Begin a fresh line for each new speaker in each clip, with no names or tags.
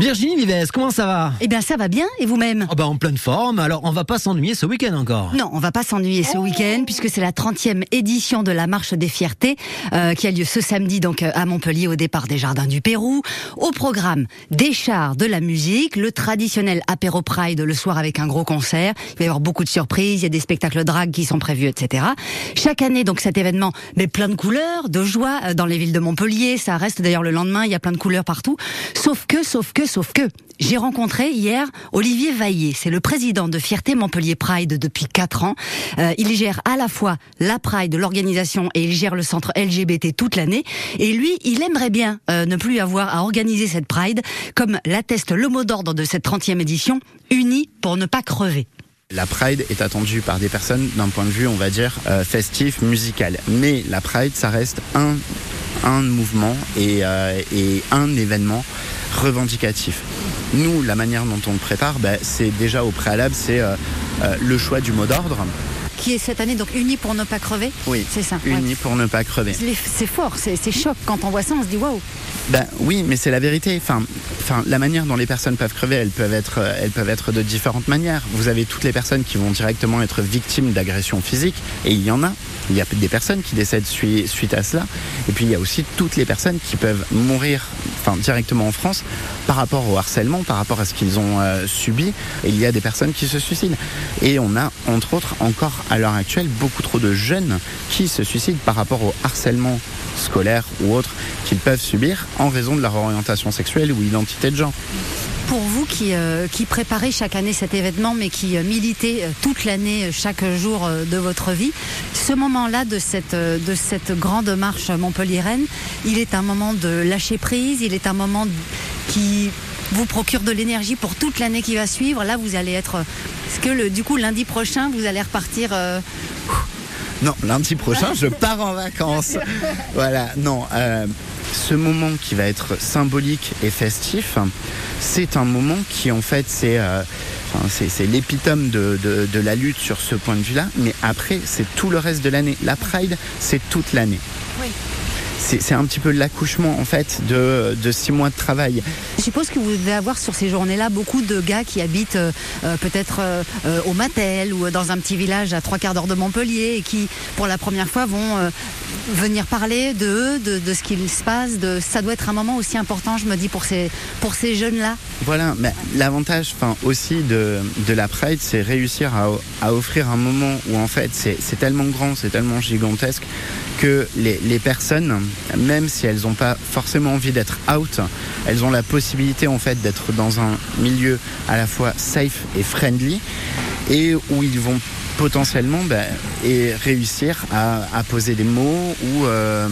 Virginie Vives, comment ça va?
Eh bien, ça va bien, et vous-même?
Oh bah En pleine forme, alors on va pas s'ennuyer ce week-end encore.
Non, on va pas s'ennuyer ce week-end, puisque c'est la 30e édition de la Marche des Fiertés, euh, qui a lieu ce samedi donc à Montpellier, au départ des Jardins du Pérou. Au programme, des chars, de la musique, le traditionnel apéro Pride le soir avec un gros concert. Il va y avoir beaucoup de surprises, il y a des spectacles drag qui sont prévus, etc. Chaque année, donc cet événement, met plein de couleurs, de joie euh, dans les villes de Montpellier. Ça reste d'ailleurs le lendemain, il y a plein de couleurs partout. Sauf que, sauf que, sauf que, j'ai rencontré hier Olivier Vaillé. C'est le président de Fierté Montpellier Pride depuis 4 ans. Euh, il gère à la fois la Pride, l'organisation, et il gère le centre LGBT toute l'année. Et lui, il aimerait bien euh, ne plus avoir à organiser cette Pride, comme l'atteste le mot d'ordre de cette 30e édition, unis pour ne pas crever.
La Pride est attendue par des personnes d'un point de vue, on va dire, euh, festif, musical. Mais la Pride, ça reste un, un mouvement et, euh, et un événement revendicatif. Nous, la manière dont on le prépare, bah, c'est déjà au préalable, c'est euh, euh, le choix du mot d'ordre.
Qui est cette année donc unis pour ne pas crever
Oui,
c'est ça.
Unis
ouais.
pour ne pas crever.
C'est fort, c'est choc. Quand on voit ça, on se dit waouh.
Ben oui, mais c'est la vérité. Enfin, enfin, la manière dont les personnes peuvent crever, elles peuvent être, euh, elles peuvent être de différentes manières. Vous avez toutes les personnes qui vont directement être victimes d'agressions physiques, et il y en a. Il y a des personnes qui décèdent sui- suite à cela. Et puis il y a aussi toutes les personnes qui peuvent mourir, enfin directement en France, par rapport au harcèlement, par rapport à ce qu'ils ont euh, subi. Il y a des personnes qui se suicident. Et on a, entre autres, encore à l'heure actuelle, beaucoup trop de jeunes qui se suicident par rapport au harcèlement scolaire ou autre qu'ils peuvent subir en raison de leur orientation sexuelle ou identité de genre.
Pour vous qui, euh, qui préparez chaque année cet événement, mais qui euh, militez euh, toute l'année, euh, chaque jour de votre vie, ce moment-là de cette, de cette grande marche Montpellier-Rennes, il est un moment de lâcher prise, il est un moment qui vous procure de l'énergie pour toute l'année qui va suivre. Là, vous allez être... Est-ce que le, du coup, lundi prochain, vous allez repartir... euh,
Non, lundi prochain, je pars en vacances. Voilà, non. euh, ce moment qui va être symbolique et festif, c'est un moment qui, en fait, c'est euh, c'est- l'épitome de, de- de la lutte sur ce point de vue-là. Mais après, c'est tout le reste de l'année. La Pride, c'est toute l'année.
Oui.
C'est un petit peu l'accouchement, en fait, de, de six mois de travail.
Je suppose que vous devez avoir sur ces journées-là beaucoup de gars qui habitent euh, euh, peut-être euh, au Matel ou dans un petit village à trois quarts d'heure de Montpellier et qui, pour la première fois, vont venir parler de eux, de, de ce qu'il se passe. De... Ça doit être un moment aussi important, je me dis, pour ces, pour ces jeunes-là.
Voilà, mais l'avantage aussi de, de la Pride, c'est réussir à, à offrir un moment où en fait c'est c'est tellement grand, c'est tellement gigantesque que les, les personnes, même si elles n'ont pas forcément envie d'être out, elles ont la possibilité en fait d'être dans un milieu à la fois safe et friendly et où ils vont potentiellement ben, et réussir à, poser des mots ou, euh,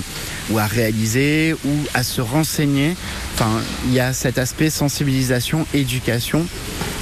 ou à réaliser ou à se renseigner. Enfin, il y a cet aspect sensibilisation, éducation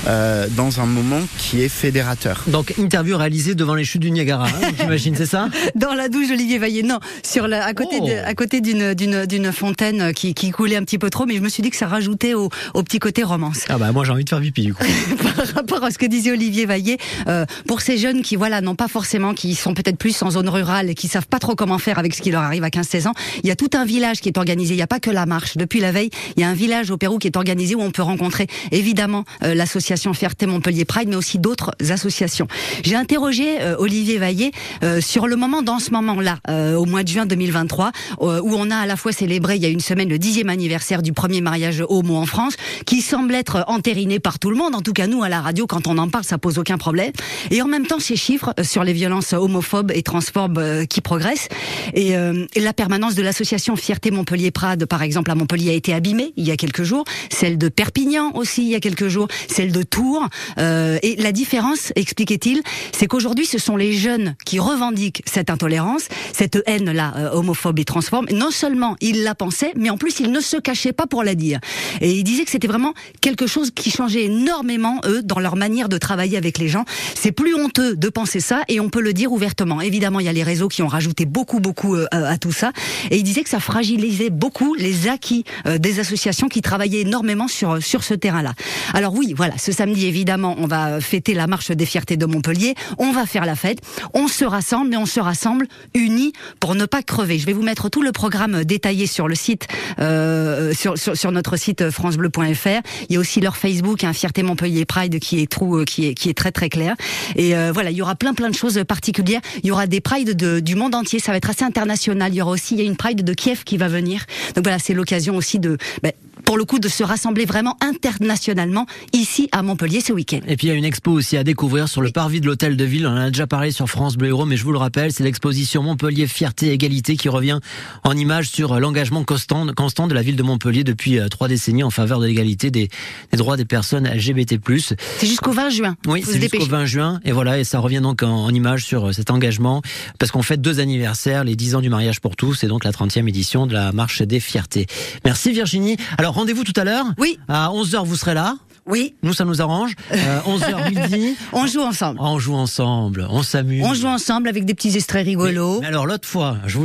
euh, dans un moment qui est fédérateur.
Donc interview réalisée devant les chutes du Niagara, hein, j'imagine, c'est ça?
Dans la douche, Olivier Vaillé, non, sur la, à côté,
Oh.
de- à côté d'une, d'une, d'une fontaine qui, qui coulait un petit peu trop, mais je me suis dit que ça rajoutait au, au petit côté romance.
Ah bah moi j'ai envie de faire pipi du coup.
par rapport à ce que disait Olivier Vaillé, euh, pour ces jeunes qui voilà n'ont pas forcément, qui sont peut-être plus en zone rurale et qui savent pas trop comment faire avec ce qui leur arrive à 15-16 ans, il y a tout un village qui est organisé. Il n'y a pas que la marche. Depuis la veille, il y a un village au Pérou qui est organisé où on peut rencontrer évidemment euh, l'association Fierté Montpellier Pride, mais aussi d'autres associations. J'ai interrogé euh, Olivier Vaillé euh, sur le moment dans ce moment-là, euh, au mois de juin 2023, euh, où on a à la fois célébré il y a une semaine le dixième anniversaire du premier mariage homo en France, qui semble être entériné par tout le monde. En tout cas, nous à la radio, quand on en parle, ça pose aucun problème. Et en même temps, ces chiffres sur les violences homophobes et transphobes qui progressent, et, et la permanence de l'association Fierté Montpellier Prade, par exemple, à Montpellier a été abîmée il y a quelques jours, celle de Perpignan aussi il y a quelques jours, celle de Tours. Euh, et la différence, expliquait-il, c'est qu'aujourd'hui, ce sont les jeunes qui revendiquent cette intolérance, cette haine-là, euh, homophobe et transphobe. Non seulement ils la pensaient, mais en plus ils ne se cachaient pas pour la dire. Et il disait que c'était vraiment quelque chose qui changeait énormément, eux, dans leur manière de travailler avec les gens. C'est plus honteux de penser ça, et on peut le dire ouvertement. Évidemment, il y a les réseaux qui ont rajouté beaucoup, beaucoup euh, à tout ça. Et il disait que ça fragilisait beaucoup les acquis euh, des associations qui travaillaient énormément sur, sur ce terrain-là. Alors oui, voilà, ce samedi, évidemment, on va fêter la marche des fiertés de Montpellier. On va faire la fête. On se rassemble, mais on se rassemble unis pour ne pas crever. Je vais vous mettre tout le programme détaillé sur le site, euh, sur, notre site francebleu.fr. Il y a aussi leur Facebook, un hein, Fierté Montpellier Pride, qui est très très clair. Et euh, voilà, il y aura plein plein de choses particulières. Il y aura des prides de, du monde entier. Ça va être assez international. Il y aura aussi, a une pride de Kiev qui va venir. Donc voilà, c'est l'occasion aussi de, ben, pour le coup, de se rassembler vraiment internationalement ici à Montpellier ce week-end.
Et puis il y a une expo aussi à découvrir sur le parvis de l'hôtel de ville. On en a déjà parlé sur France Bleu Héros, mais je vous le rappelle, c'est l'exposition Montpellier Fierté Égalité qui revient en image sur l'engagement constant, constant de la ville de Montpellier depuis euh, trois décennies en faveur de l'égalité des, des, droits des personnes LGBT+.
C'est jusqu'au 20 juin.
Oui, c'est jusqu'au 20 juin. Et voilà, et ça revient donc en, en image sur euh, cet engagement parce qu'on fait deux anniversaires, les 10 ans du mariage pour tous et donc la 30e édition de la marche des fiertés. Merci Virginie. Alors rendez-vous tout à l'heure.
Oui.
À 11h, vous serez là.
Oui.
Nous, ça nous arrange. Euh, 11h midi.
on joue ensemble.
On joue ensemble. On s'amuse.
On joue ensemble avec des petits extraits rigolos.
Mais, mais alors, l'autre fois, je vous